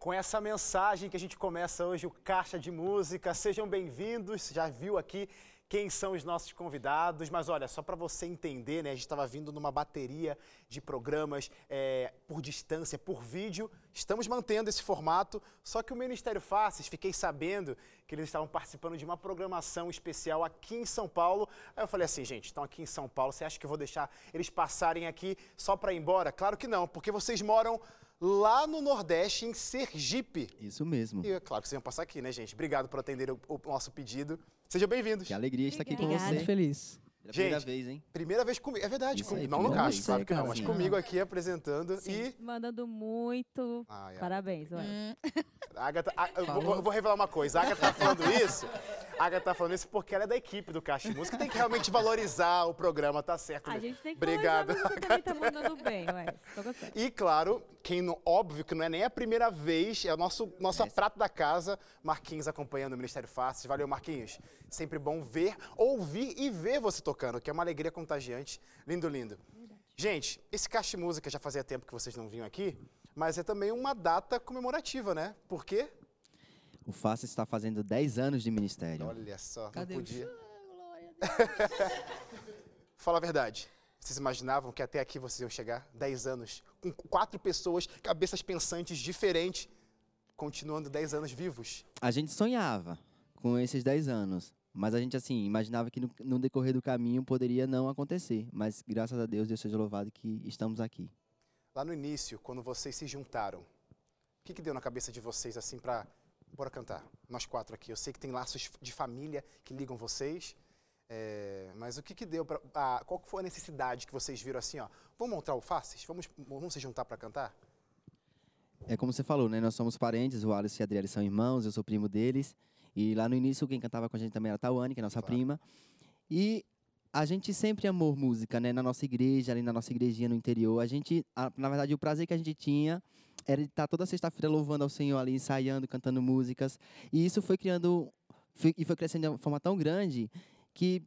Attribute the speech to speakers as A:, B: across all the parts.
A: com
B: essa mensagem que a gente começa hoje o Caixa de Música. Sejam bem-vindos. Já viu aqui quem são os nossos convidados. Mas olha, só para você entender, né? A gente estava vindo numa bateria de programas é, por distância, por vídeo. Estamos mantendo esse formato. Só que o Ministério Faces, fiquei sabendo que eles estavam participando de uma programação especial aqui em São Paulo. Aí eu falei assim, gente, estão aqui em São Paulo. Você acha que eu vou deixar eles passarem aqui só para ir embora? Claro que não, porque vocês moram lá no Nordeste, em Sergipe.
C: Isso mesmo.
B: E é claro que vocês vão passar aqui, né, gente? Obrigado por atender o, o nosso pedido. Sejam bem-vindos.
C: Que alegria estar aqui com
A: Obrigada.
C: você.
D: Muito feliz.
C: Pela primeira
B: Gente,
C: vez, hein?
B: Primeira vez comigo. É verdade, comigo.
C: aí,
B: não no caixa, claro que não, mas comigo aqui apresentando.
E: Sim,
B: E.
E: mandando muito.
B: Ai, ai.
E: Parabéns, ué.
B: A Agatha, a- eu vou, vou revelar uma coisa. A Agatha tá falando isso. A Agatha tá falando isso porque ela é da equipe do Caixa de Música. Tem que realmente valorizar o programa, tá certo.
E: A
B: né?
E: gente tem que
B: Obrigado.
E: Você também tá mandando bem, ué. Tô gostando.
B: E claro, quem não, óbvio que não é nem a primeira vez, é o nosso nossa prata da casa, Marquinhos acompanhando o Ministério Fácil. Valeu, Marquinhos. Sempre bom ver, ouvir e ver você tocando, que é uma alegria contagiante. Lindo, lindo. Gente, esse Caixa de Música já fazia tempo que vocês não vinham aqui, mas é também uma data comemorativa, né? Por quê?
C: O Faça está fazendo 10 anos de ministério.
B: Olha só,
D: Cadê
B: não
D: o
B: podia. Fala a verdade. Vocês imaginavam que até aqui vocês iam chegar 10 anos, com quatro pessoas, cabeças pensantes diferentes, continuando 10 anos vivos?
C: A gente sonhava com esses 10 anos, mas a gente, assim, imaginava que no, no decorrer do caminho poderia não acontecer. Mas, graças a Deus, Deus seja louvado que estamos aqui.
B: Lá no início, quando vocês se juntaram, o que, que deu na cabeça de vocês assim pra. Bora cantar. Nós quatro aqui. Eu sei que tem laços de família que ligam vocês. É, mas o que, que deu para. qual foi a necessidade que vocês viram assim, ó? Vamos montar o Faces? Vamos, vamos se juntar para cantar?
C: É como você falou, né? Nós somos parentes, o Alice e a Adriele são irmãos, eu sou primo deles. E lá no início, quem cantava com a gente também era a Tawane, que é nossa
B: Claro.
C: prima. E a gente sempre amou música, né? Na nossa igreja, ali na nossa igrejinha no interior. A gente, a- na verdade, o prazer que a gente tinha era estar toda sexta-feira louvando ao Senhor ali, ensaiando, cantando músicas. E isso foi criando
A: e foi crescendo de uma forma tão grande que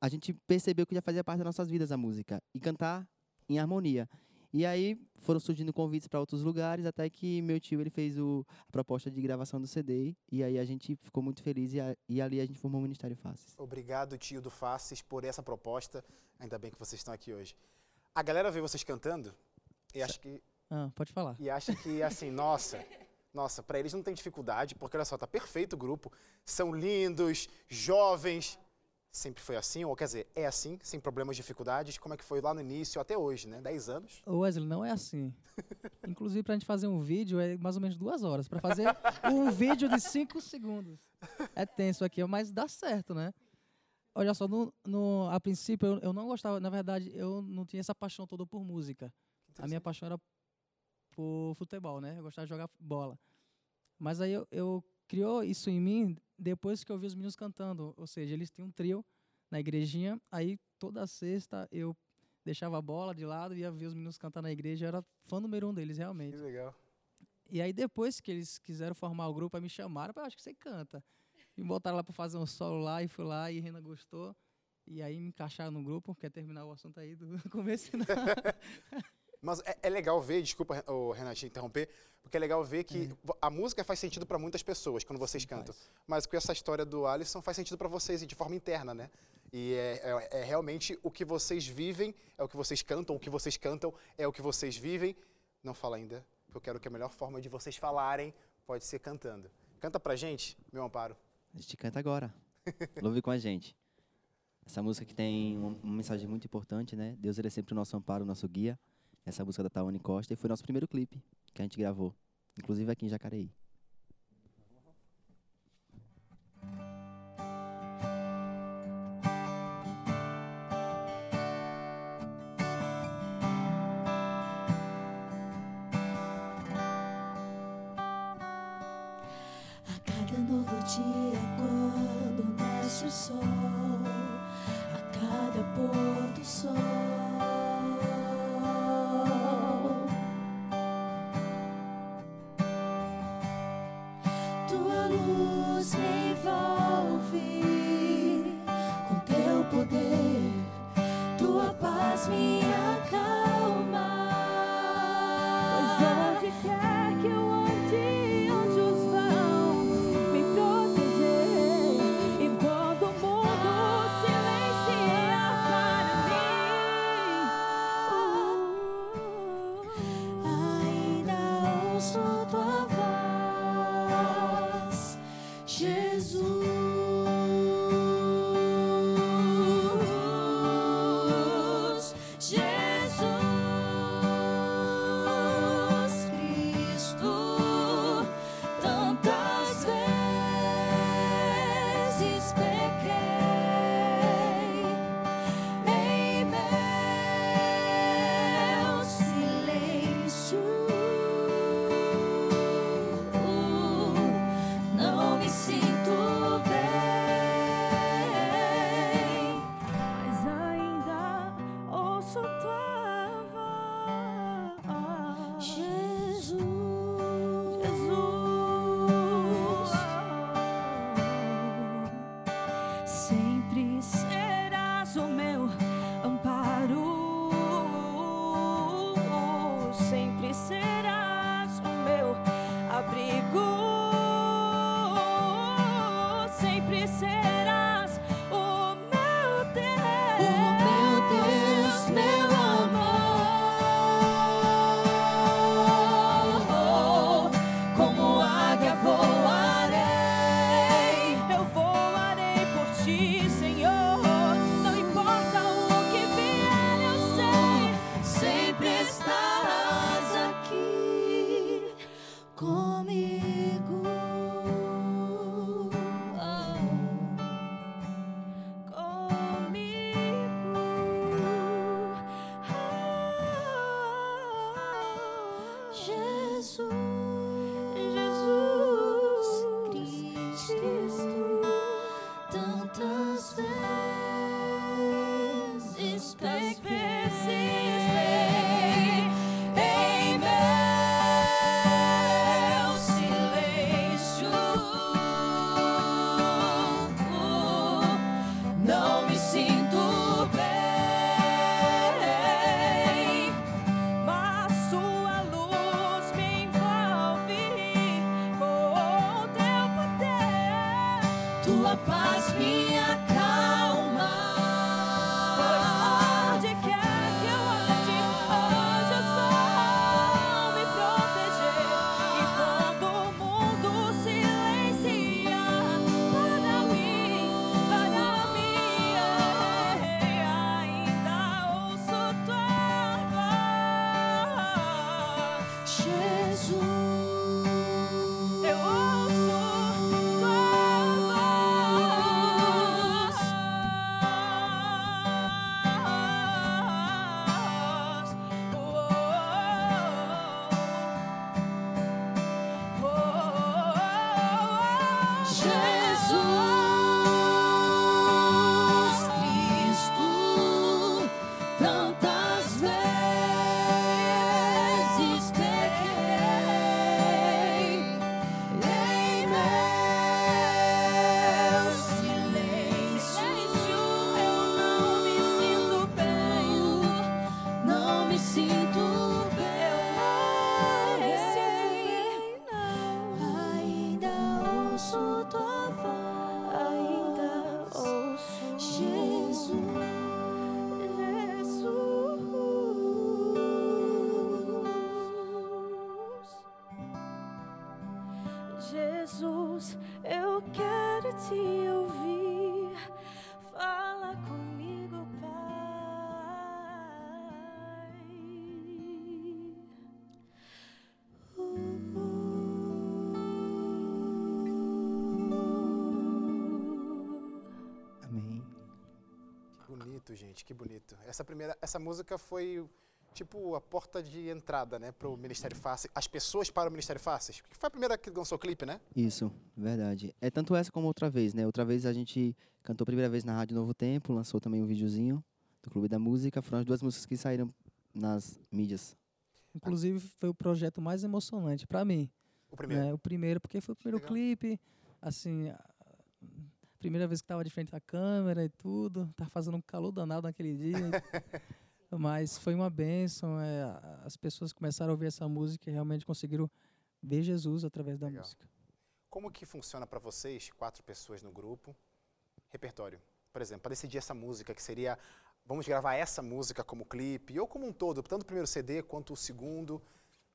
A: a gente percebeu que já fazia parte das nossas vidas a música e cantar em harmonia. E aí foram surgindo convites para outros lugares, até que meu tio ele fez o, a proposta de gravação do CD, e aí a gente ficou muito feliz, e, a- e ali a gente formou o Ministério Faces.
B: Obrigado, tio do Faces, por essa proposta. Ainda bem que vocês estão aqui hoje. A galera vê vocês cantando e acha que,
D: Ah, pode falar.
B: e acha que assim, nossa, nossa, para eles não tem dificuldade, porque olha só, tá perfeito o grupo. São lindos, jovens. Sempre foi assim, ou quer dizer, é assim, sem problemas, dificuldades. Como é que foi lá no início até hoje, né? 10 anos.
D: Ô, Wesley, não é assim. Inclusive, pra gente fazer um vídeo é mais ou menos duas horas. Pra fazer um vídeo de cinco segundos. É tenso aqui, mas dá certo, né? Olha só, no, no- a princípio eu, eu não gostava, na verdade, eu não tinha essa paixão toda por música. A minha paixão era por futebol, né? Eu gostava de jogar bola. Mas aí eu, eu criou isso em mim depois que eu vi os meninos cantando. Ou seja, eles tinham um trio na igrejinha. Aí toda sexta eu deixava a bola de lado e ia ver os meninos cantar na igreja. Eu era fã número um deles,
B: Que
D: realmente.
B: legal.
D: E aí depois que eles quiseram formar o grupo, aí me chamaram, "Pá, acho que você canta. Me botaram lá para fazer um solo lá e fui lá e Rena gostou. E aí me encaixaram no grupo, quer terminar o assunto aí do começo. Não.
B: Mas é, é legal ver, desculpa, Ren- ô, Renato, te interromper, porque é legal ver que vo- a música faz sentido para muitas pessoas quando vocês cantam.
D: faz.
B: Mas com essa história do Alisson faz sentido para vocês e de forma interna, né? E é, é- é realmente o que vocês vivem, é o que vocês cantam, o que vocês cantam é o que vocês vivem. Não fala ainda, porque eu quero que a melhor forma de vocês falarem pode ser cantando. Canta pra gente, meu amparo.
A: A gente canta agora. Louve com a gente. Essa música que tem um- uma mensagem muito importante, né? Deus ele é sempre o nosso amparo, o nosso guia. Essa música da Tawane Costa e foi nosso primeiro clipe que a gente gravou, inclusive aqui em Jacareí.
F: Jesus, eu quero te ouvir. Fala comigo, Pai. Uh, Que
B: Bonito, gente, que bonito. Essa primeira, essa música foi tipo a porta de entrada, né, pro Ministério Fácil. As pessoas para o Ministério Fácil. Que foi a primeira que lançou o clipe, né?
C: Isso, verdade. É tanto essa como outra vez, né? Outra vez a gente cantou a primeira vez na Rádio Novo Tempo, lançou também um videozinho do Clube da Música. Foram as duas músicas que saíram nas mídias.
D: Inclusive, foi o projeto mais emocionante pra mim.
B: O primeiro.
D: né? O primeiro, porque foi o primeiro
B: Legal.
D: clipe, assim, a primeira vez que tava de frente à câmera e tudo, tava fazendo um calor danado naquele dia. mas foi uma benção, é, a- as pessoas começaram a ouvir essa música e realmente conseguiram ver Jesus através da
B: Legal.
D: música.
B: Como que funciona para vocês, quatro pessoas no grupo, repertório? Por exemplo, para decidir essa música, que seria, vamos gravar essa música como clipe, ou como um todo, tanto o primeiro CD quanto o segundo.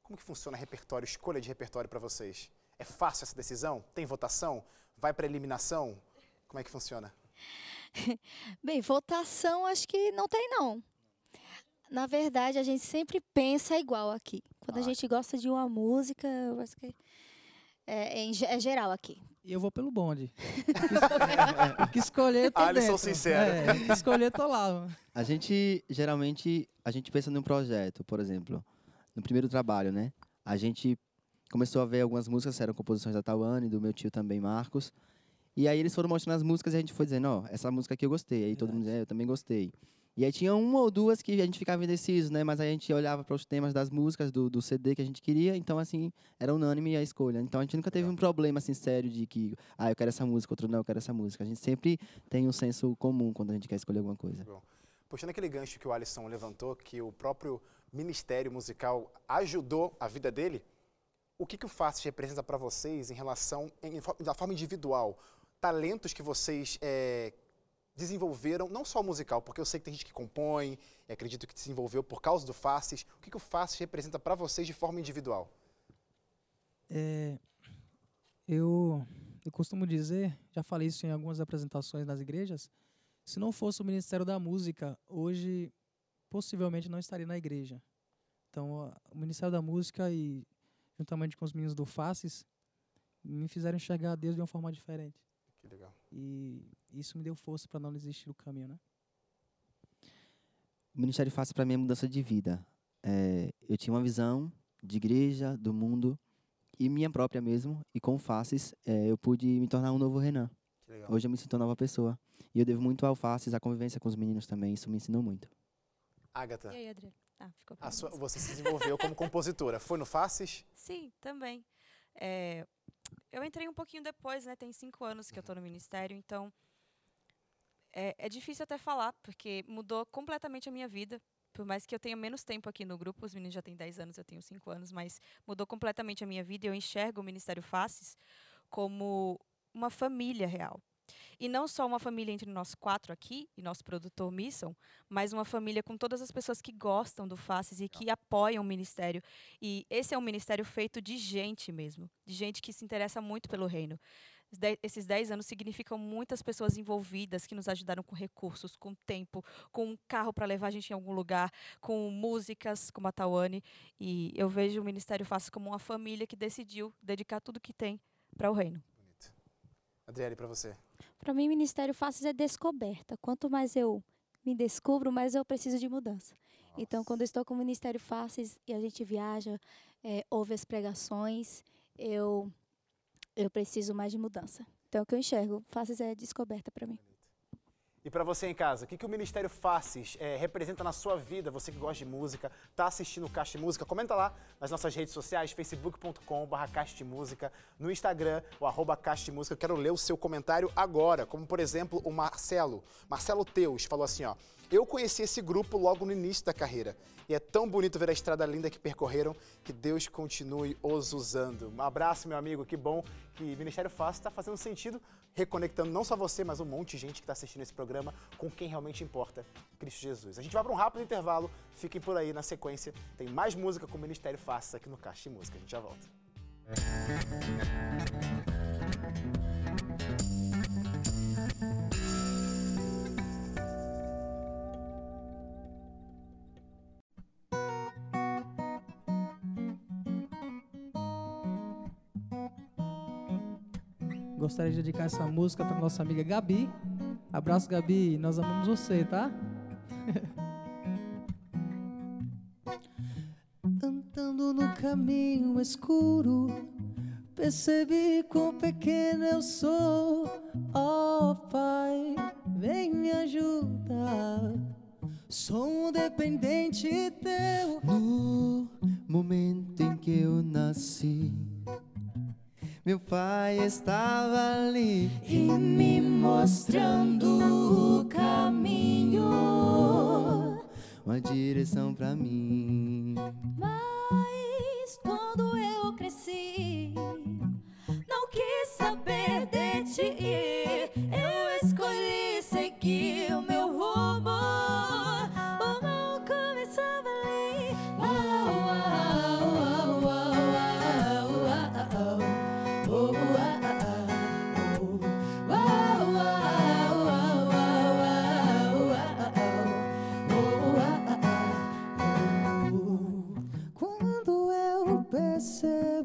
B: Como que funciona repertório, escolha de repertório para vocês? É fácil essa decisão? Tem votação? Vai para eliminação? Como é que funciona?
A: Bem, votação acho que não tem, não. Na verdade, a gente sempre pensa igual aqui. Quando a
B: Ah.
A: gente gosta de uma música, eu acho que é, é é geral aqui.
D: E eu vou pelo bonde. O que escolher, tô
B: Alisson
D: dentro.
B: sincero.
D: É, o que escolher, tô lá.
C: A gente, geralmente, a gente pensa num projeto, por exemplo, no primeiro trabalho, né? A gente começou a ver algumas músicas, eram composições da Tawane, do meu tio também, Marcos. E aí eles foram mostrando as músicas e a gente foi dizendo, ó, essa música aqui eu gostei. Aí todo mundo dizia, "É, eu também gostei. E aí tinha uma ou duas que a gente ficava indeciso, né? Mas a gente olhava para os temas das músicas do, do CD que a gente queria, então assim, era unânime a escolha. Então a gente nunca teve um problema assim sério de que, ah, eu quero essa música, outro não, eu quero essa música. A gente sempre tem um senso comum quando a gente quer escolher alguma coisa.
B: Puxando aquele gancho que o Alisson levantou, que o próprio Ministério Musical ajudou a vida dele, o que, que o Fácil representa para vocês em relação, em, da forma individual? Talentos que vocês eh, desenvolveram, não só o musical, porque eu sei que tem gente que compõe, e acredito que desenvolveu por causa do Faces. O que, que o Faces representa para vocês de forma individual?
D: É, eu, eu costumo dizer, já falei isso em algumas apresentações nas igrejas, se não fosse o Ministério da Música, hoje possivelmente não estaria na igreja. Então, a- o Ministério da Música e juntamente com os meninos do Faces me fizeram enxergar Deus de uma forma diferente.
B: Que legal.
D: E isso me deu força para não desistir do caminho, né?
C: O Ministério Fácil para mim é mudança de vida. É, eu tinha uma visão de igreja, do mundo e minha própria mesmo. E com o Faces é, eu pude me tornar um novo Renan. Hoje eu me sinto uma nova pessoa. E eu devo muito ao Faces, a convivência com os meninos também. Isso me ensinou muito.
B: Agatha,
E: E aí, Adriana? Ah, ficou
B: a sua- você se desenvolveu como compositora. Foi no Faces?
E: Sim, também. É, eu entrei um pouquinho depois, né? Tem cinco anos que eu estou no ministério, então é, é difícil até falar, porque mudou completamente a minha vida. Por mais que eu tenha menos tempo aqui no grupo, os meninos já têm 10 anos, eu tenho 5 anos, mas mudou completamente a minha vida e eu enxergo o Ministério Faces como uma família real. E não só uma família entre nós quatro aqui e nosso produtor Misson, mas uma família com todas as pessoas que gostam do Faces e que apoiam o ministério. E esse é um ministério feito de gente mesmo, de gente que se interessa muito pelo reino. Esses 10 anos significam muitas pessoas envolvidas que nos ajudaram com recursos, com tempo, com um carro para levar a gente em algum lugar, com músicas como a Tawane. E eu vejo o Ministério Faces como uma família que decidiu dedicar tudo que tem para o reino.
B: Bonito. Adriele, para você.
A: Para mim, Ministério Faces é descoberta. Quanto mais eu me descubro, mais eu preciso de mudança. Então, quando eu estou com o Ministério Faces e a gente viaja, é, ouve as pregações, eu, eu preciso mais de mudança. Então, o que eu enxergo, Faces é descoberta para mim.
B: E para você em casa, o que, que o Ministério Faces eh, representa na sua vida? Você que gosta de música, tá assistindo o Caixa de Música, comenta lá nas nossas redes sociais, facebook.com.br de Música, no Instagram, o arroba Caixa de Música. Eu quero ler o seu comentário agora, como por exemplo o Marcelo. Marcelo Teus falou assim, ó. Eu conheci esse grupo logo no início da carreira. E é tão bonito ver a estrada linda que percorreram, que Deus continue os usando. Um abraço, meu amigo, que bom que Ministério Fácil está fazendo sentido, reconectando não só você, mas um monte de gente que está assistindo esse programa com quem realmente importa, Cristo Jesus. A gente vai para um rápido intervalo, fiquem por aí na sequência. Tem mais música com o Ministério Fácil aqui no Caixa de Música. A gente já volta.
D: Gostaria de dedicar essa música para nossa amiga Gabi, Abraço, Gabi. Nós amamos você, tá? Andando no caminho escuro, percebi quão pequeno eu sou. Oh, Pai, vem me ajudar. Sou um dependente teu.
C: No momento em que eu nasci, meu pai estava ali
A: E me mostrando o caminho.
C: uma direção pra mim.
A: Mas quando eu cresci, não quis saber de ti. se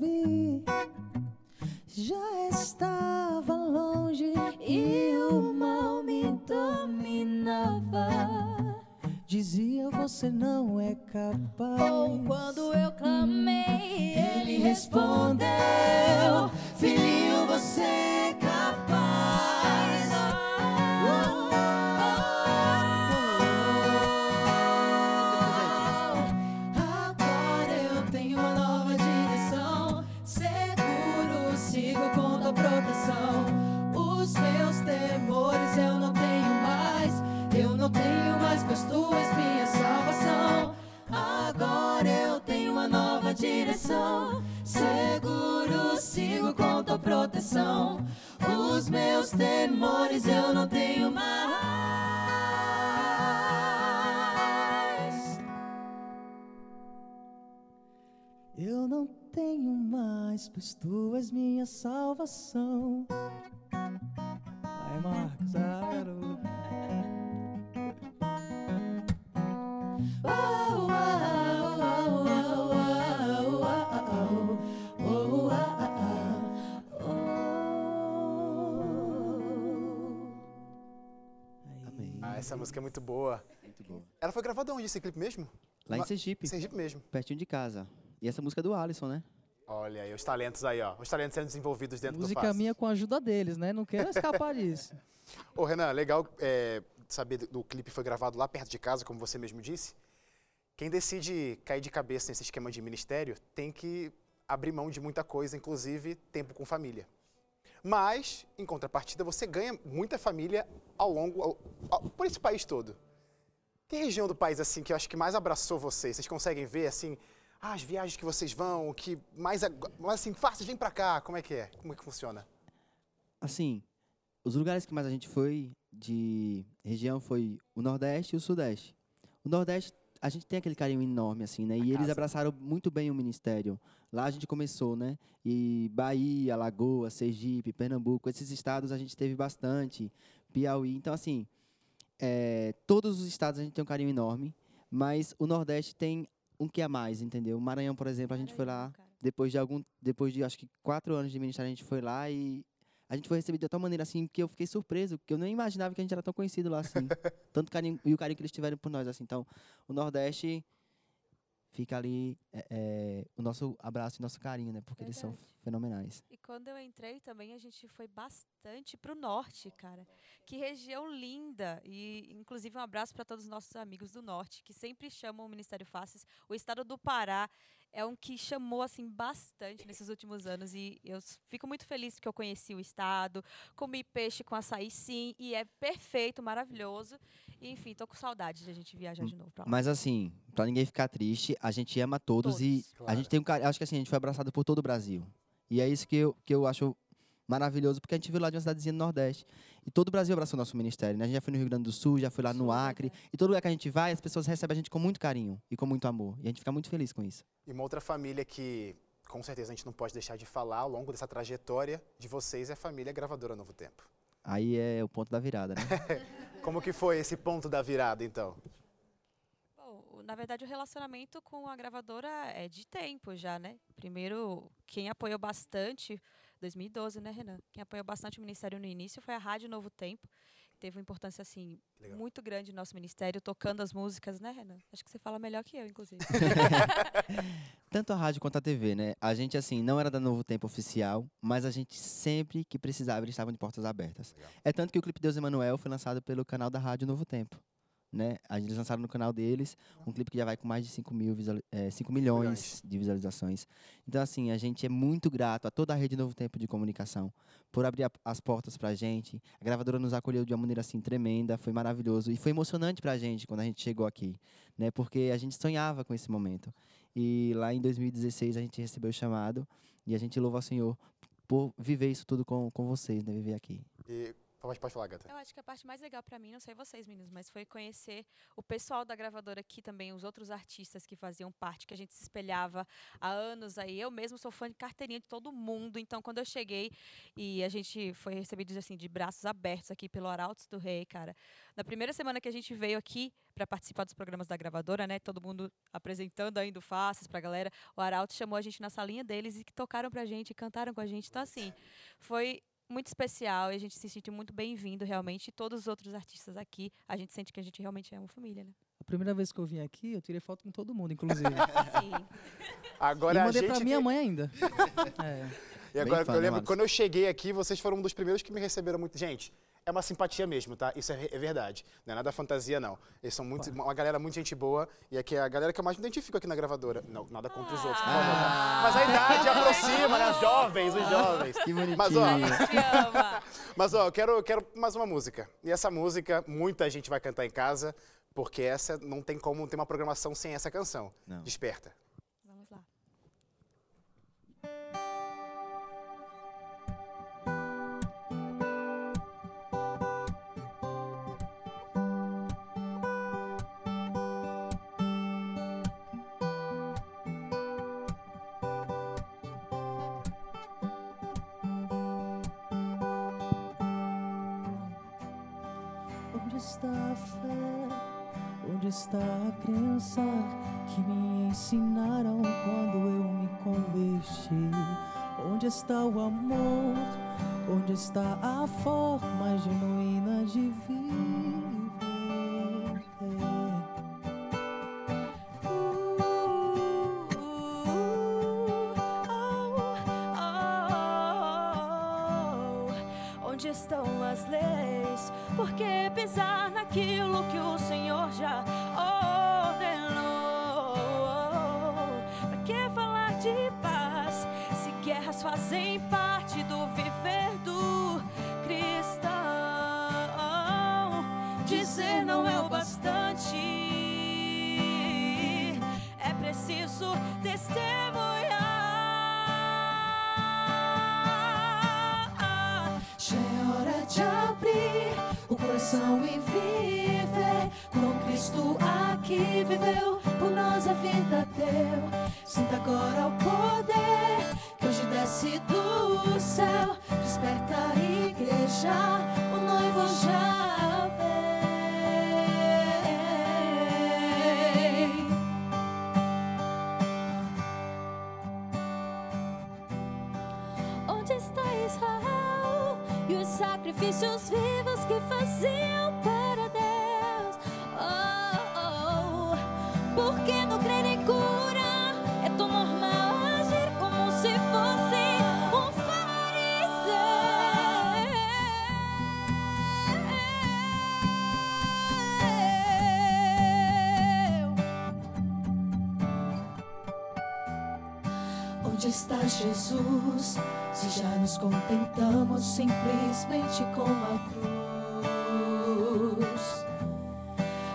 A: salvação.
D: Vai, Marcos, ah, garoto.
B: Ah, essa música é muito boa.
C: Muito bom.
B: Ela foi gravada onde, esse clipe mesmo?
C: Lá em Sergipe,
B: Sergipe mesmo.
C: pertinho de casa. E essa música é do Alisson, né?
B: Olha aí, os talentos aí, ó. Os talentos sendo desenvolvidos dentro do
D: Música minha com a ajuda deles, né? Não quero escapar disso.
B: Ô, Renan, legal é, saber do, do clipe foi gravado lá perto de casa, como você mesmo disse. Quem decide cair de cabeça nesse esquema de ministério tem que abrir mão de muita coisa, inclusive tempo com família. Mas, em contrapartida, você ganha muita família ao longo, ao- ao- por esse país todo. Tem região do país assim que eu acho que mais abraçou vocês? Vocês conseguem ver assim, ah, as viagens que vocês vão, o que mais, ag- mais assim, fáceis, vem pra cá, como é que é? Como é que funciona?
C: Assim, os lugares que mais a gente foi de região foi o Nordeste e o Sudeste. O Nordeste, a gente tem aquele carinho enorme, assim, né? E eles
B: casa.
C: abraçaram muito bem o ministério. Lá a gente começou, né? E Bahia, Alagoas, Sergipe, Pernambuco, esses estados a gente teve bastante. Piauí. Então, assim, é, todos os estados a gente tem um carinho enorme, mas o Nordeste tem um que a mais, entendeu? O Maranhão, por exemplo, a gente foi lá
E: Maranhão, cara.
C: depois de algum depois de acho que quatro anos de ministério a gente foi lá e a gente foi recebido de tal maneira assim que eu fiquei surpreso que eu nem imaginava que a gente era tão conhecido lá assim tanto carinho e o carinho que eles tiveram por nós assim então o Nordeste fica ali é, é, o nosso abraço e nosso carinho né porque eles são
E: Verdade.
C: fenomenais
E: E quando eu entrei também, a gente foi bastante pro norte, cara. Que região linda! E, inclusive, um abraço para todos os nossos amigos do norte, que sempre chamam o Ministério Faces. O estado do Pará é um que chamou, assim, bastante nesses últimos anos. E eu fico muito feliz que eu conheci o estado, comi peixe com açaí, sim, e é perfeito, maravilhoso. E, enfim, tô com saudade de a gente viajar de novo pra lá.
C: mas assim pra ninguém ficar triste a gente ama todos, e
E: Todos.
C: a
B: Claro.
C: gente tem um acho que assim a gente foi abraçado por todo o Brasil e é isso que eu que eu acho maravilhoso porque a gente veio lá de uma cidadezinha do Nordeste e todo o Brasil abraçou nosso ministério né? a gente já foi no Rio Grande do Sul já foi lá no
E: Sul,
C: Acre e todo lugar que a gente vai as pessoas recebem a gente com muito carinho e com muito amor e a gente fica muito feliz com isso
B: E uma outra família que, com certeza, a gente não pode deixar de falar ao longo dessa trajetória de vocês é a família Gravadora Novo Tempo.
C: aí é o ponto da virada né
B: Como que foi esse ponto da virada, então?
E: Na verdade, o relacionamento com a gravadora é de tempo já, né? Primeiro, quem apoiou bastante, 2012, né, Renan? Quem apoiou bastante o Ministério no início foi a Rádio Novo Tempo, teve uma importância assim
B: Legal.
E: muito grande no nosso ministério, tocando as músicas, né, Renan? Acho que você fala melhor que eu, inclusive.
C: Tanto a rádio quanto a TV, né? A gente, assim, não era da Novo Tempo oficial, mas a gente sempre que precisava, eles estavam de portas abertas.
B: Legal.
C: É tanto que o clipe Deus Emanuel foi lançado pelo canal da Rádio Novo Tempo. Né? A gente lançaram no canal deles um clipe que já vai com mais de 5, mil visuali- eh, 5 milhões
B: Milhões.
C: de visualizações. Então, assim, a gente é muito grato a toda a rede Novo Tempo de Comunicação por abrir a- as portas pra gente. A gravadora nos acolheu de uma maneira, assim, tremenda, foi maravilhoso. E foi emocionante pra gente quando a gente chegou aqui, né? Porque a gente sonhava com esse momento. E lá em 2016 a gente recebeu o chamado e a gente louva ao Senhor por viver isso tudo com, com vocês, né? Viver aqui.
B: E, pode, pode falar, Gata.
E: Eu acho que a parte mais legal pra mim, não sei vocês, meninos, mas foi conhecer o pessoal da gravadora aqui também, os outros artistas que faziam parte, que a gente se espelhava há anos aí. Eu mesmo sou fã de carteirinha de todo mundo, então quando eu cheguei e a gente foi recebido assim de braços abertos aqui pelo Arautos do Rei, cara. Na primeira semana que a gente veio aqui para participar dos programas da gravadora, né, todo mundo apresentando ainda o Faces pra galera, o Arautos chamou a gente na salinha deles e que tocaram pra gente, cantaram com a gente. Então assim, foi muito especial e a gente se sentiu muito bem-vindo realmente. E todos os outros artistas aqui, a gente sente que a gente realmente é uma família, né?
D: A primeira vez que eu vim aqui, eu tirei foto com todo mundo, inclusive.
E: Sim.
B: Agora
D: e
B: a
D: mandei
B: gente.
D: pra minha
B: que-
D: mãe ainda. É.
B: E agora
C: fã,
B: eu
C: né,
B: lembro quando eu cheguei aqui, vocês foram um dos primeiros que me receberam muito. Gente, é uma simpatia mesmo, tá? Isso é, é verdade. Não é nada fantasia, não. Eles são muito, uma galera muito gente boa e aqui é a galera que eu mais me identifico aqui na gravadora. Não, nada contra os outros, favor.
C: Ah.
B: Mas a idade aproxima, né? Os jovens, os jovens.
C: Que bonitinho.
B: Mas, ó. Mas ó, eu quero, quero mais uma música. E essa música, muita gente vai cantar em casa, porque essa não tem como ter uma programação sem essa canção.
C: Não.
B: Desperta.
A: Está a crença que me ensinaram quando eu me converti? Onde está o amor? Onde está a forma genuína de viver?
G: Onde estão as leis? Por que pisar naquilo que o Senhor já fazem parte do viver do cristão? Dizer não é o bastante, é preciso testemunhar.
A: Já é hora de abrir o coração e viver com Cristo aqui viveu está Jesus? Se já nos contentamos simplesmente com a cruz.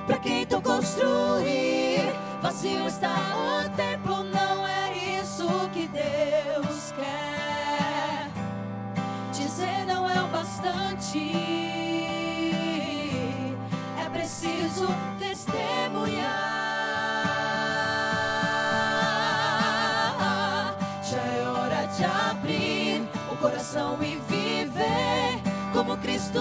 A: Pra quem então construir? Vazio está o templo, não é isso que Deus quer. Dizer não é o bastante, é preciso testemunhar. Coração e viver como Cristo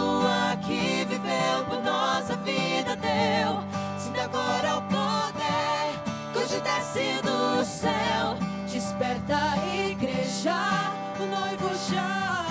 A: aqui viveu por nós a vida deu. Sinta agora o poder que hoje desce do céu. Desperta igreja, o noivo já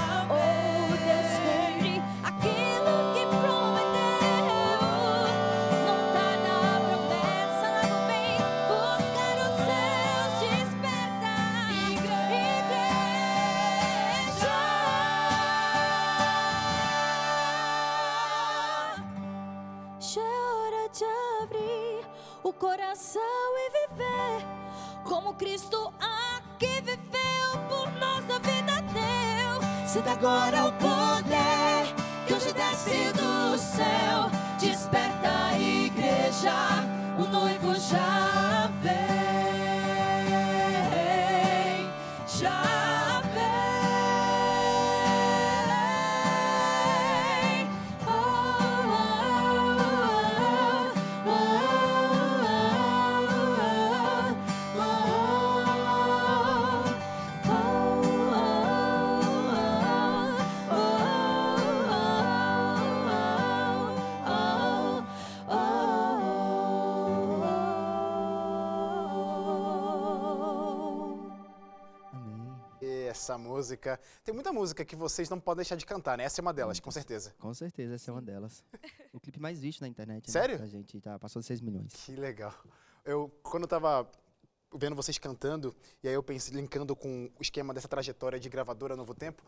H: Cristo aqui viveu por nossa vida deu.
A: Sinta agora o poder que hoje desce do céu. Desperta a igreja, o noivo já
B: Essa música. Tem muita música que vocês não podem deixar de cantar, né? Essa é uma delas, com certeza.
C: Com certeza, essa é uma delas. O clipe mais visto na internet. né,
B: Sério?
C: Pra gente, tá? Passou de 6 milhões.
B: Que legal. Eu, quando eu tava vendo vocês cantando, e aí eu pensei, linkando com o esquema dessa trajetória de gravadora Novo Tempo,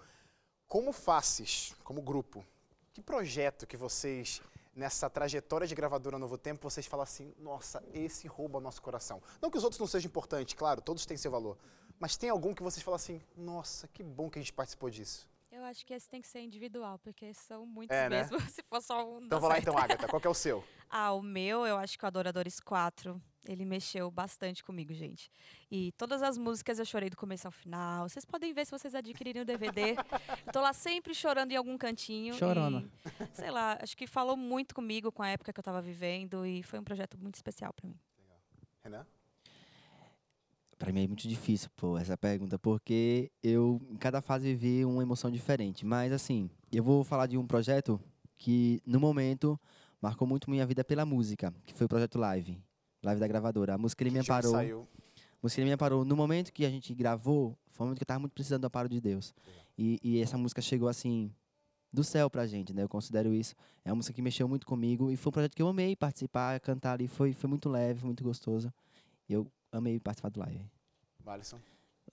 B: como Faces, como grupo, que projeto que vocês, nessa trajetória de gravadora Novo Tempo, vocês falam assim, nossa, esse rouba nosso coração. Não que os outros não sejam importantes, claro, todos têm seu valor, mas tem algum que vocês falam assim, nossa, que bom que a gente participou disso.
E: Eu acho que esse tem que ser individual, porque são muitos
B: É, né?
E: mesmo. Se for só um.
B: Então vai lá então, Agatha, qual que é o seu?
E: Ah, o meu, eu acho que o Adoradores 4, ele mexeu bastante comigo, gente. E todas as músicas eu chorei do começo ao final. Vocês podem ver se vocês adquirirem o DVD. eu tô lá sempre chorando em algum cantinho.
D: Chorando.
E: e, sei lá, acho que falou muito comigo com a época que eu tava vivendo e foi um projeto muito especial para mim.
B: Renan?
C: Pra mim é muito difícil, pô, essa pergunta, porque eu, em cada fase, vivi uma emoção diferente. Mas, assim, eu vou falar de um projeto que, no momento, marcou muito minha vida pela música, que foi o projeto Live, Live da gravadora. A música ele me amparou.
B: saiu.
C: A música ele me amparou. No momento que a gente gravou, foi um momento que eu tava muito precisando do amparo de Deus. E, e essa música chegou, assim, do céu pra gente, né? Eu considero isso. É uma música que mexeu muito comigo e foi um projeto que eu amei participar, cantar ali. Foi, foi muito leve, muito gostoso. Eu amei participar do live.
B: Alisson.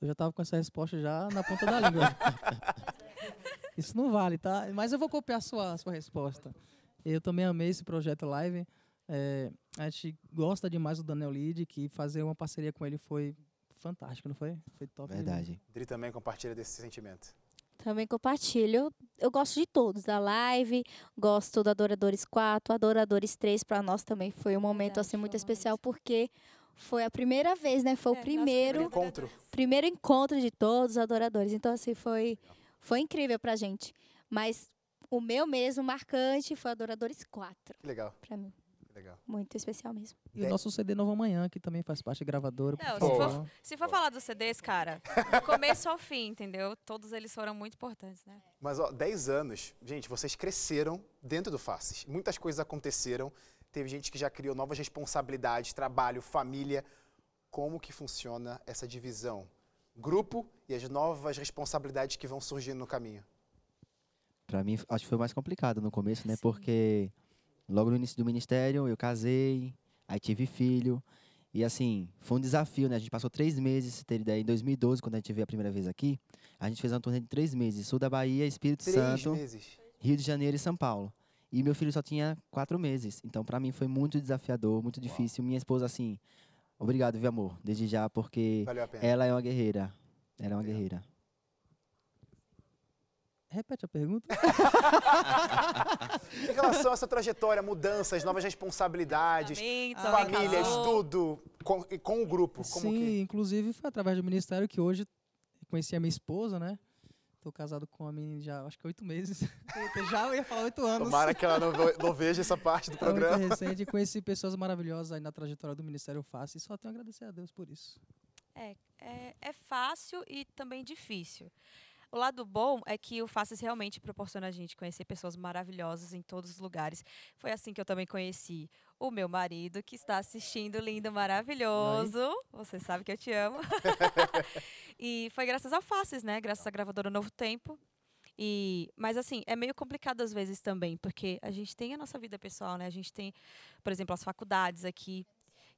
D: Eu já tava com essa resposta já na ponta da língua. Isso não vale, tá? Mas eu vou copiar a sua, a sua resposta. Eu também amei esse projeto live. É, a gente gosta demais do Daniel Lid, que fazer uma parceria com ele foi fantástico, não foi? Foi top. demais.
C: Verdade.
B: Dri também compartilha desse sentimento.
H: Também compartilho. Eu gosto de todos, da live, gosto do Adoradores 4, Adoradores 3 para nós também foi um momento
E: Verdade,
H: assim muito
E: um
H: especial porque foi a primeira vez, né? Foi
E: É,
H: o primeiro,
E: primeiro
B: Encontro.
H: primeiro encontro de todos os adoradores. Então assim foi foi incrível pra gente. Mas o meu mesmo marcante foi Adoradores 4
B: Que legal,
H: para mim,
B: legal.
H: muito especial mesmo.
D: E o nosso CD Novo Amanhã, que também faz parte da gravadora.
E: Não, se for- Se for falar dos CDs, cara, do começo ao fim, entendeu? Todos eles foram muito importantes, né?
B: Mas, ó, 10 anos, gente, vocês cresceram dentro do Faces. Muitas coisas aconteceram. Teve gente que já criou novas responsabilidades, trabalho, família. Como que funciona essa divisão? Grupo e as novas responsabilidades que vão surgindo no caminho.
C: Pra mim, acho que foi mais complicado no começo, né?
E: Sim.
C: Porque logo no início do ministério, eu casei, aí tive filho. E assim, foi um desafio, né? A gente passou três meses, se ter ideia, em 2012, quando a gente veio a primeira vez aqui, a gente fez uma turnê de três meses, sul da Bahia, Espírito
B: Três
C: Santo,
B: meses.
C: Rio de Janeiro e São Paulo. E meu filho só tinha quatro meses. Então, pra mim, foi muito desafiador, muito difícil. Minha esposa, assim, obrigado, viu, amor? Desde já, porque ela é uma guerreira. Ela é uma guerreira.
D: Repete a pergunta.
B: Em relação a essa trajetória, mudanças, novas responsabilidades,
D: Ah,
B: famílias, tudo, com, e com o grupo. Como
D: Sim,
B: que...
D: inclusive foi através do ministério que hoje conheci a minha esposa, né? Tô casado com a menina já, acho que oito meses. Já ia falar oito anos.
B: Tomara que ela não, não veja essa parte do
D: É muito
B: programa.
D: recente e conheci pessoas maravilhosas aí na trajetória do Ministério Fácil e só tenho a agradecer a Deus por isso.
E: É, é, é fácil e também difícil. O lado bom é que o Faces realmente proporciona a gente conhecer pessoas maravilhosas em todos os lugares. Foi assim que eu também conheci o meu marido, que está assistindo, lindo, maravilhoso. Você sabe que eu te amo. e foi graças ao Faces, né? Graças à gravadora Novo Tempo. E, mas assim, é meio complicado às vezes também, porque a gente tem a nossa vida pessoal, né? A gente tem, por exemplo, as faculdades aqui,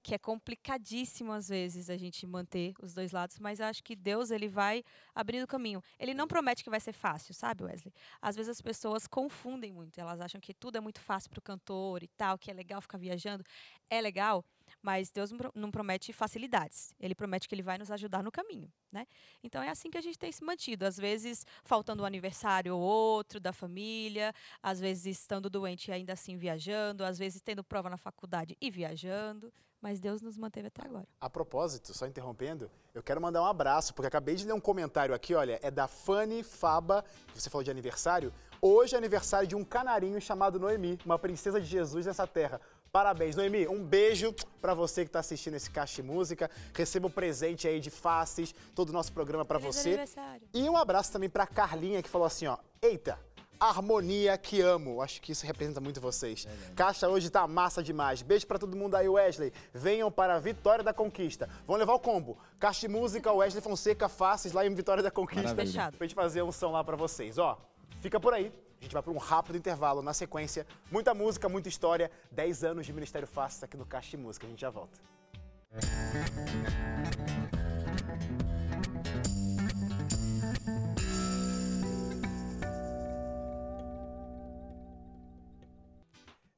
E: que é complicadíssimo às vezes a gente manter os dois lados, mas acho que Deus ele vai abrindo caminho. Ele não promete que vai ser fácil, sabe, Wesley? Às vezes as pessoas confundem muito, elas acham que tudo é muito fácil para o cantor e tal, que é legal ficar viajando. É legal, mas Deus não promete facilidades. Ele promete que ele vai nos ajudar no caminho, né? Então é assim que a gente tem se mantido, às vezes faltando um aniversário ou outro da família, às vezes estando doente e ainda assim viajando, às vezes tendo prova na faculdade e viajando, mas Deus nos manteve até agora.
B: A propósito, só interrompendo, eu quero mandar um abraço, porque acabei de ler um comentário aqui, olha, é da Fanny Faba, que você falou de aniversário. Hoje é aniversário de um canarinho chamado Noemi, uma princesa de Jesus nessa terra. Parabéns, Noemi. Um beijo para você que está assistindo esse Caixa de Música. Receba o um presente aí de faces, todo o nosso programa para você.
E: Aniversário.
B: E um abraço também para Carlinha que falou assim, ó: "Eita, harmonia que amo". Acho que isso representa muito vocês. É Caixa hoje tá massa demais. Beijo para todo mundo aí, Wesley. Venham para a Vitória da Conquista. Vão levar o combo. Caixa de Música, Wesley Fonseca, faces lá em Vitória da Conquista.
E: Maravilha. Fechado.
B: Pra gente fazer um som lá para vocês, ó. Fica por aí. A gente vai para um rápido intervalo. Na sequência, muita música, muita história. 10 anos de Ministério Fácil aqui no Caixa de Música. A gente já volta.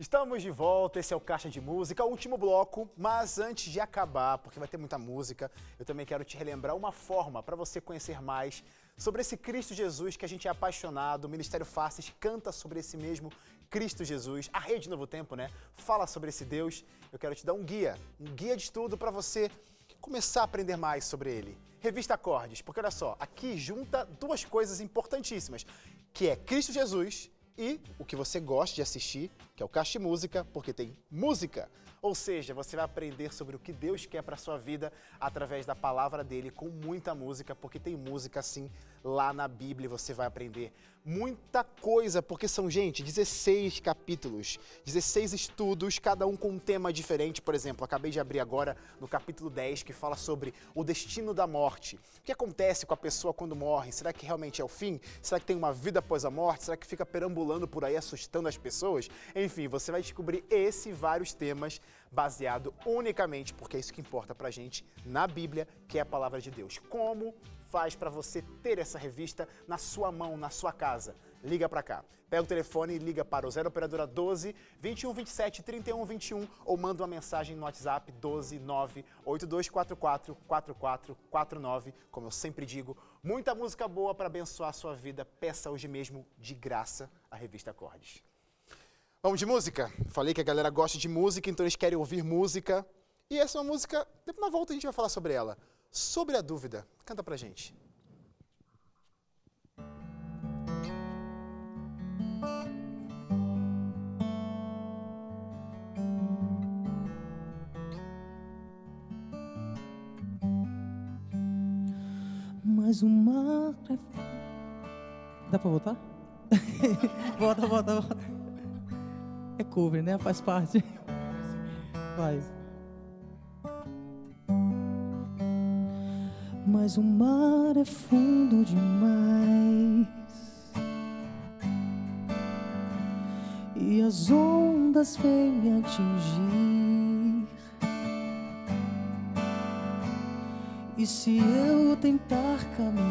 B: Estamos de volta, esse é o Caixa de Música, o último bloco, mas antes de acabar, porque vai ter muita música, eu também quero te relembrar uma forma para você conhecer mais sobre esse Cristo Jesus que a gente é apaixonado. O Ministério Faces canta sobre esse mesmo Cristo Jesus. A Rede Novo Tempo, né? Fala sobre esse Deus. Eu quero te dar um guia, um guia de estudo para você começar a aprender mais sobre ele. Revista Acordes, porque olha só, aqui junta duas coisas importantíssimas, que é Cristo Jesus e o que você gosta de assistir, que é o Caixa Música, porque tem música. Ou seja, você vai aprender sobre o que Deus quer para sua vida através da palavra dele, com muita música, porque tem música assim lá na Bíblia, você vai aprender muita coisa, porque são, gente, 16 capítulos, 16 estudos, cada um com um tema diferente. Por exemplo, acabei de abrir agora no capítulo 10, que fala sobre o destino da morte. O que acontece com a pessoa quando morre? Será que realmente é o fim? Será que tem uma vida após a morte? Será que fica perambulando por aí, assustando as pessoas? Enfim, você vai descobrir esse e vários temas baseado unicamente, porque é isso que importa pra gente, na Bíblia, que é a palavra de Deus. Como faz para você ter essa revista na sua mão, na sua casa? Liga para cá. Pega o telefone e liga para o 0 operadora 12 21 27 31 21 ou manda uma mensagem no WhatsApp 12 9 8244 4449. Como eu sempre digo, muita música boa para abençoar a sua vida. Peça hoje mesmo de graça a revista Acordes. Vamos de música? Falei que a galera gosta de música, então eles querem ouvir música. E essa é uma música, na volta a gente vai falar sobre ela. Sobre a dúvida. Canta pra gente.
D: Mais uma. Dá pra voltar? volta, volta, volta. É cover, né? Faz parte. Faz. Mas o mar é fundo demais. E as ondas vêm me atingir. E se eu tentar caminhar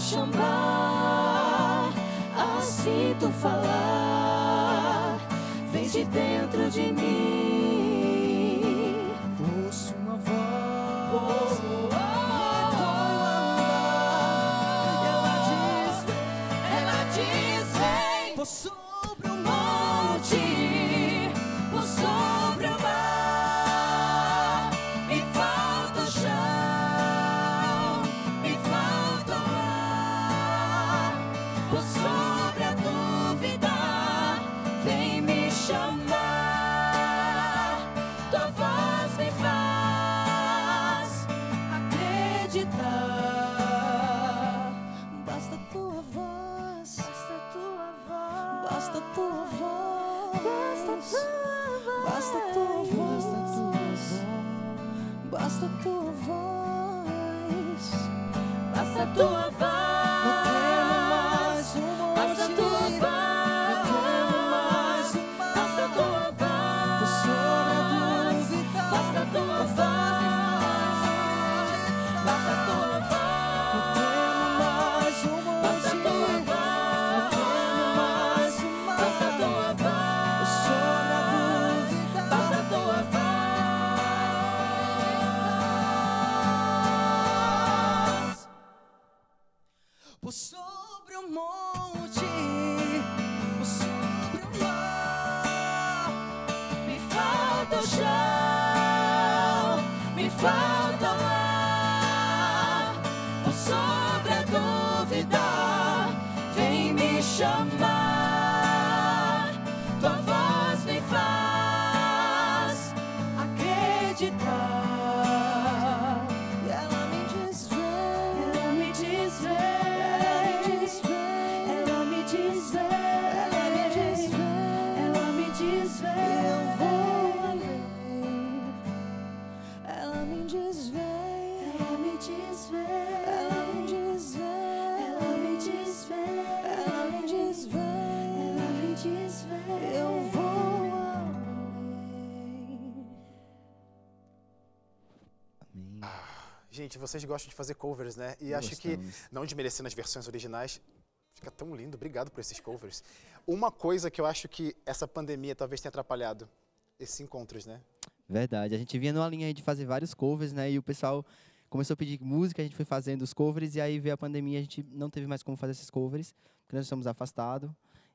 D: chamar.
A: Assim tu falar, vem de dentro de mim. Por sobre o monte,
B: Gente, vocês gostam de fazer covers, né? E acho que,
C: Gostamos.
B: não desmerecendo as versões originais, fica tão lindo. Obrigado por esses covers. Uma coisa que eu acho que essa pandemia talvez tenha atrapalhado, esses encontros, né?
C: Verdade. A gente vinha numa linha de fazer vários covers, né? E o pessoal começou a pedir música, a gente foi fazendo os covers, e aí veio a pandemia, a gente não teve mais como fazer esses covers, porque nós estamos afastados.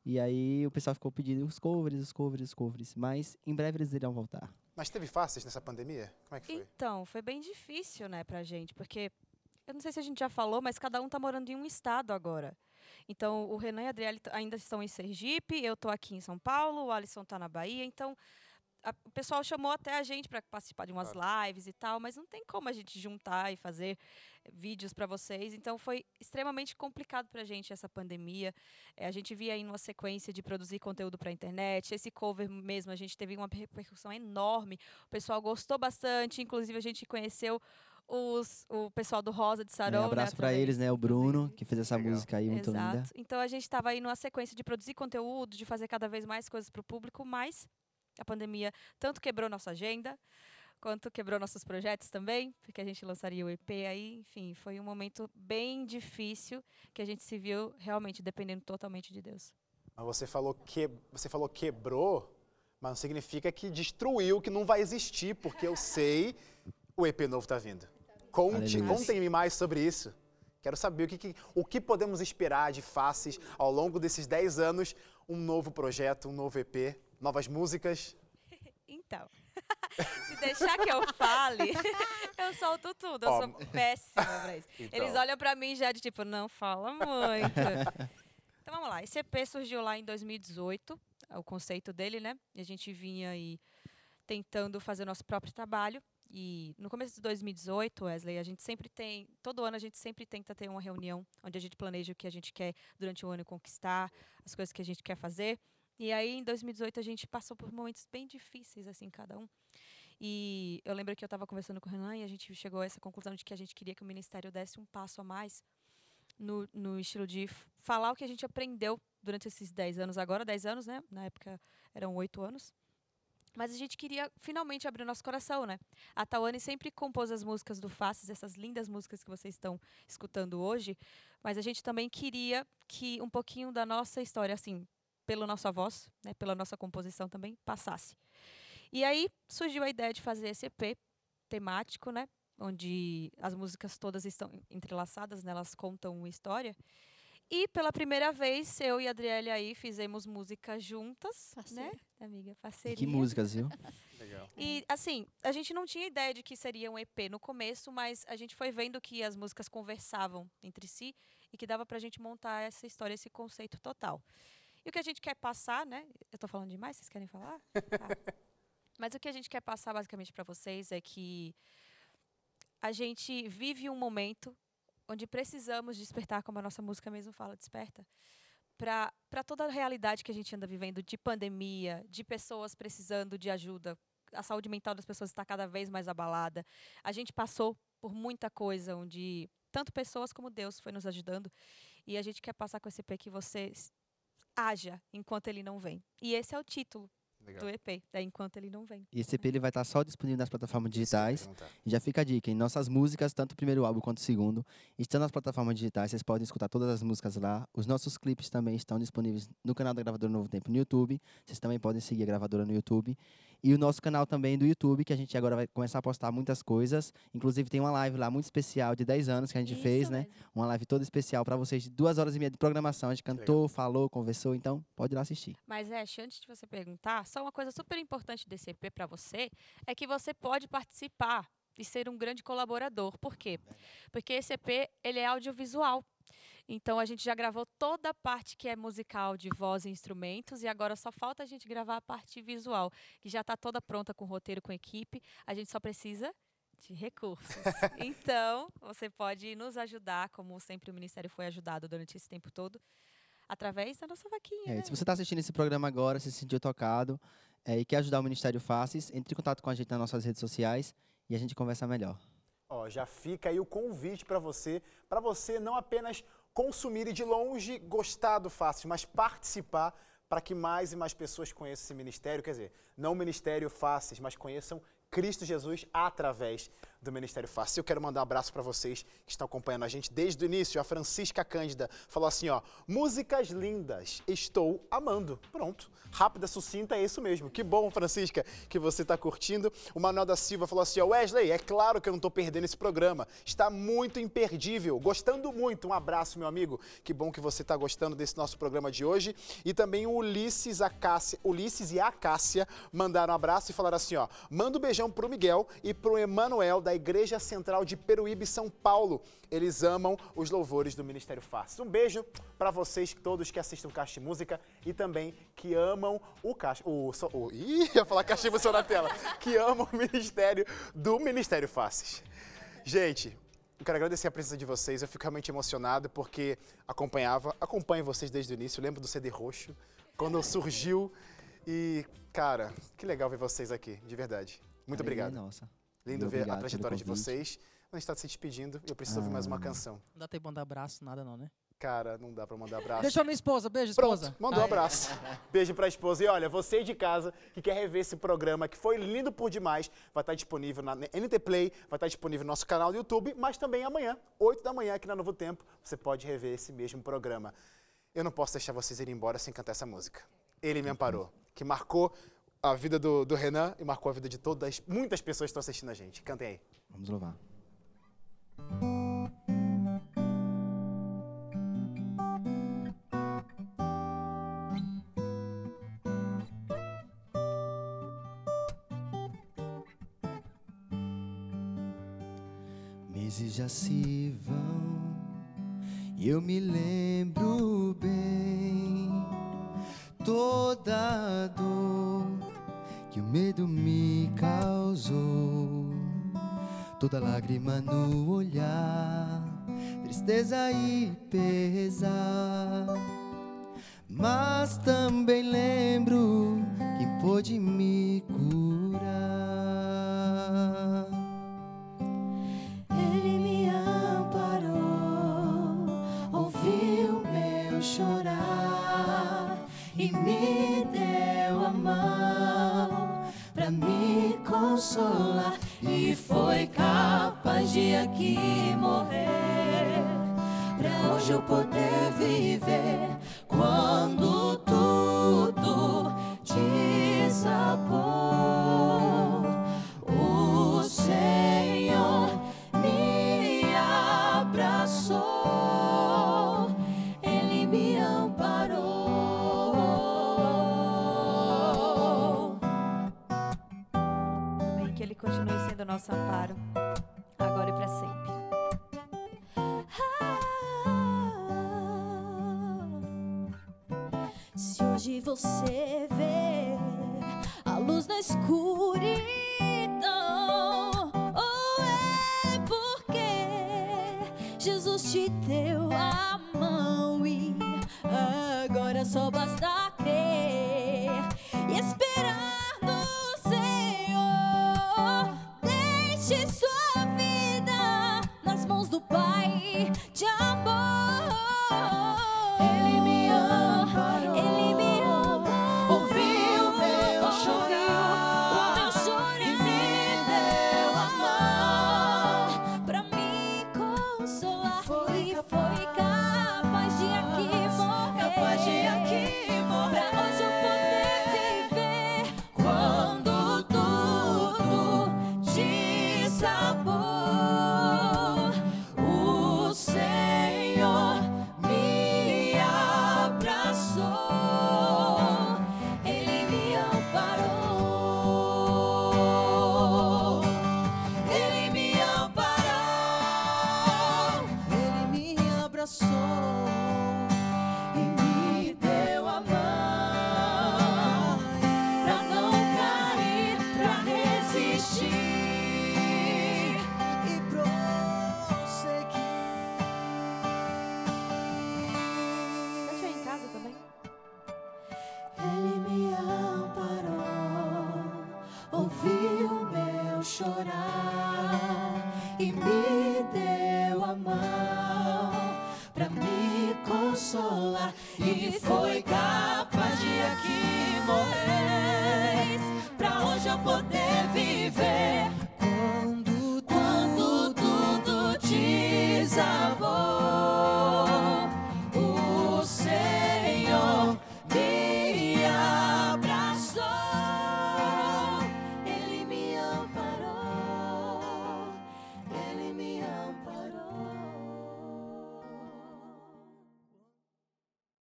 C: E aí o pessoal ficou pedindo os covers, os covers, os covers. Mas em breve eles irão voltar.
B: Mas teve fáceis nessa pandemia? Como é que foi?
E: Então, foi bem difícil, né, pra gente, porque eu não sei se a gente já falou, mas cada um tá morando em um estado agora. Então, o Renan e a Adriele ainda estão em Sergipe, eu tô aqui em São Paulo, o Alisson tá na Bahia, então a- o pessoal chamou até a gente para participar de umas lives e tal, mas não tem como a gente juntar e fazer eh, vídeos para vocês. Então foi extremamente complicado para a gente essa pandemia. Eh, a gente via aí numa sequência de produzir conteúdo para a internet. Esse cover mesmo, a gente teve uma repercussão enorme. O pessoal gostou bastante. Inclusive, a gente conheceu os, o pessoal do Rosa de
C: É,
E: Sarão.
C: abraço
E: né,
C: pra eles, né? O Bruno, que fez essa
B: Legal.
C: música aí muito
E: Exato.
C: linda.
E: Então a gente estava aí numa sequência de produzir conteúdo, de fazer cada vez mais coisas para o público, mas a pandemia tanto quebrou nossa agenda, quanto quebrou nossos projetos também, porque a gente lançaria o EP aí, enfim, foi um momento bem difícil que a gente se viu realmente dependendo totalmente de Deus.
B: Mas você falou que você falou quebrou, mas não significa que destruiu, que não vai existir, porque eu sei o EP novo tá vindo. Conte, contem-me mais sobre isso. Quero saber o que, que- o que podemos esperar de faces ao longo desses 10 anos, um novo projeto, um novo EP, novas músicas.
E: Então, se deixar que eu fale, eu solto tudo. Eu
B: Ó,
E: sou péssima pra isso.
B: Então.
E: Eles olham pra mim já de tipo, não fala muito. então vamos lá. Esse EP surgiu lá em 2018, é o conceito dele, né? E a gente vinha aí tentando fazer o nosso próprio trabalho. E no começo de 2018, Wesley, a gente sempre tem, todo ano a gente sempre tenta ter uma reunião onde a gente planeja o que a gente quer durante o ano conquistar, as coisas que a gente quer fazer. E aí em 2018 a gente passou por momentos bem difíceis assim cada um. E eu lembro que eu estava conversando com o Renan e a gente chegou a essa conclusão de que a gente queria que o ministério desse um passo a mais no, no estilo de falar o que a gente aprendeu durante esses 10 anos, agora 10 anos, né? Na época eram 8 anos. Mas a gente queria finalmente abrir o nosso coração, né? A Tawane sempre compôs as músicas do Faces, essas lindas músicas que vocês estão escutando hoje, mas a gente também queria que um pouquinho da nossa história, assim, pela nossa voz, né, pela nossa composição também, passasse. E aí surgiu a ideia de fazer esse EP temático, né, onde as músicas todas estão entrelaçadas, né, elas contam uma história. E pela primeira vez, eu e a Adriele aí fizemos música juntas, né, amiga?
C: E
E: Parceria.
C: que músicas, viu?
B: Legal.
E: E assim, a gente não tinha ideia de que seria um EP no começo, mas a gente foi vendo que as músicas conversavam entre si e que dava pra gente montar essa história, esse conceito total. E o que a gente quer passar, né? Eu tô falando demais, vocês querem falar? Tá. Mas o que a gente quer passar basicamente para vocês é que a gente vive um momento onde precisamos despertar, como a nossa música mesmo fala, desperta, para toda a realidade que a gente anda vivendo de pandemia, de pessoas precisando de ajuda. A saúde mental das pessoas está cada vez mais abalada. A gente passou por muita coisa onde tanto pessoas como Deus foi nos ajudando. E a gente quer passar com esse EP que você s- haja enquanto ele não vem. E esse é o título
B: Legal.
E: do EP, é Enquanto Ele Não Vem.
C: E esse EP ele vai estar só disponível nas plataformas digitais. E já fica a dica, em nossas músicas, tanto o primeiro álbum quanto o segundo, estão nas plataformas digitais, vocês podem escutar todas as músicas lá. Os nossos clipes também estão disponíveis no canal da Gravadora Novo Tempo no YouTube. Vocês também podem seguir a gravadora no YouTube. E o nosso canal também do YouTube, que a gente agora vai começar a postar muitas coisas. Inclusive tem uma live lá muito especial de 10 anos que a gente fez, né? Uma live toda especial para vocês de duas horas e meia de programação. A gente
B: legal.
C: cantou, falou, conversou, então pode ir lá assistir.
E: Mas, Ash, antes de você perguntar, só uma coisa super importante desse EP para você é que você pode participar e ser um grande colaborador. Por quê? Porque esse EP ele é audiovisual. Então a gente já gravou toda a parte que é musical de voz e instrumentos e agora só falta a gente gravar a parte visual, que já está toda pronta com roteiro, com equipe. A gente só precisa de recursos. então, você pode nos ajudar, como sempre o Ministério foi ajudado durante esse tempo todo, através da nossa vaquinha.
C: É,
E: né?
C: se você está assistindo esse programa agora, se sentiu tocado é, e quer ajudar o Ministério Faces, entre em contato com a gente nas nossas redes sociais e a gente conversa melhor.
B: Ó, já fica aí o convite para você, para você não apenas consumir e de longe gostar do Fácil, mas participar para que mais e mais pessoas conheçam esse ministério, quer dizer, não o ministério Faces, mas conheçam Cristo Jesus através do Ministério Fácil. Eu quero mandar um abraço para vocês que estão acompanhando a gente desde o início. A Francisca Cândida falou assim, ó, músicas lindas, estou amando. Pronto, rápida, sucinta, é isso mesmo. Que bom, Francisca, que você está curtindo. O Manuel da Silva falou assim, ó, Wesley, é claro que eu não estou perdendo esse programa. Está muito imperdível, gostando muito. Um abraço, meu amigo. Que bom que você está gostando desse nosso programa de hoje. E também o Ulisses, a Cássia, Ulisses e a Cássia mandaram um abraço e falaram assim, ó, manda um beijão pro Miguel e pro Emanuel da Igreja Central de Peruíbe, São Paulo. Eles amam os louvores do Ministério Fácil. Um beijo para vocês todos que assistem o Caixa de Música e também que amam o Caixa... O, so- o, ih, ia falar Caixa de Música na tela. Que amam o Ministério do Ministério Fáceis. Gente, eu quero agradecer a presença de vocês. Eu fico realmente emocionado porque acompanhava, acompanho vocês desde o início. Eu lembro do CD roxo, quando surgiu. E, cara, que legal ver vocês aqui, de verdade. Muito
C: Alegria
B: obrigado.
C: Nossa.
B: Lindo ver a trajetória de vocês. A gente está se despedindo e eu preciso ouvir mais uma
C: Ah.
B: canção.
D: Não dá tempo de mandar abraço, nada não, né?
B: Cara, não dá pra mandar abraço.
D: Deixa a minha esposa, beijo, esposa.
B: Pronto, mandou um abraço. Beijo pra esposa. E olha, você de casa que quer rever esse programa, que foi lindo por demais, vai estar disponível na NT Play, vai estar disponível no nosso canal do YouTube, mas também amanhã, 8 da manhã, aqui na Novo Tempo, você pode rever esse mesmo programa. Eu não posso deixar vocês irem embora sem cantar essa música. Ele me amparou, que marcou a vida do, do Renan e marcou a vida de todas, muitas pessoas que estão assistindo a gente. Cantem aí.
C: Vamos louvar. Meses já se vão e eu me lembro bem toda a dor medo me causou. Toda lágrima no olhar, tristeza e pesar. Mas também lembro quem pôde me curar.
I: consola e foi capaz de aqui morrer. Para hoje eu poder viver quando
E: nosso amparo, agora e para sempre.
A: Ah, se hoje você vê a luz na escuridão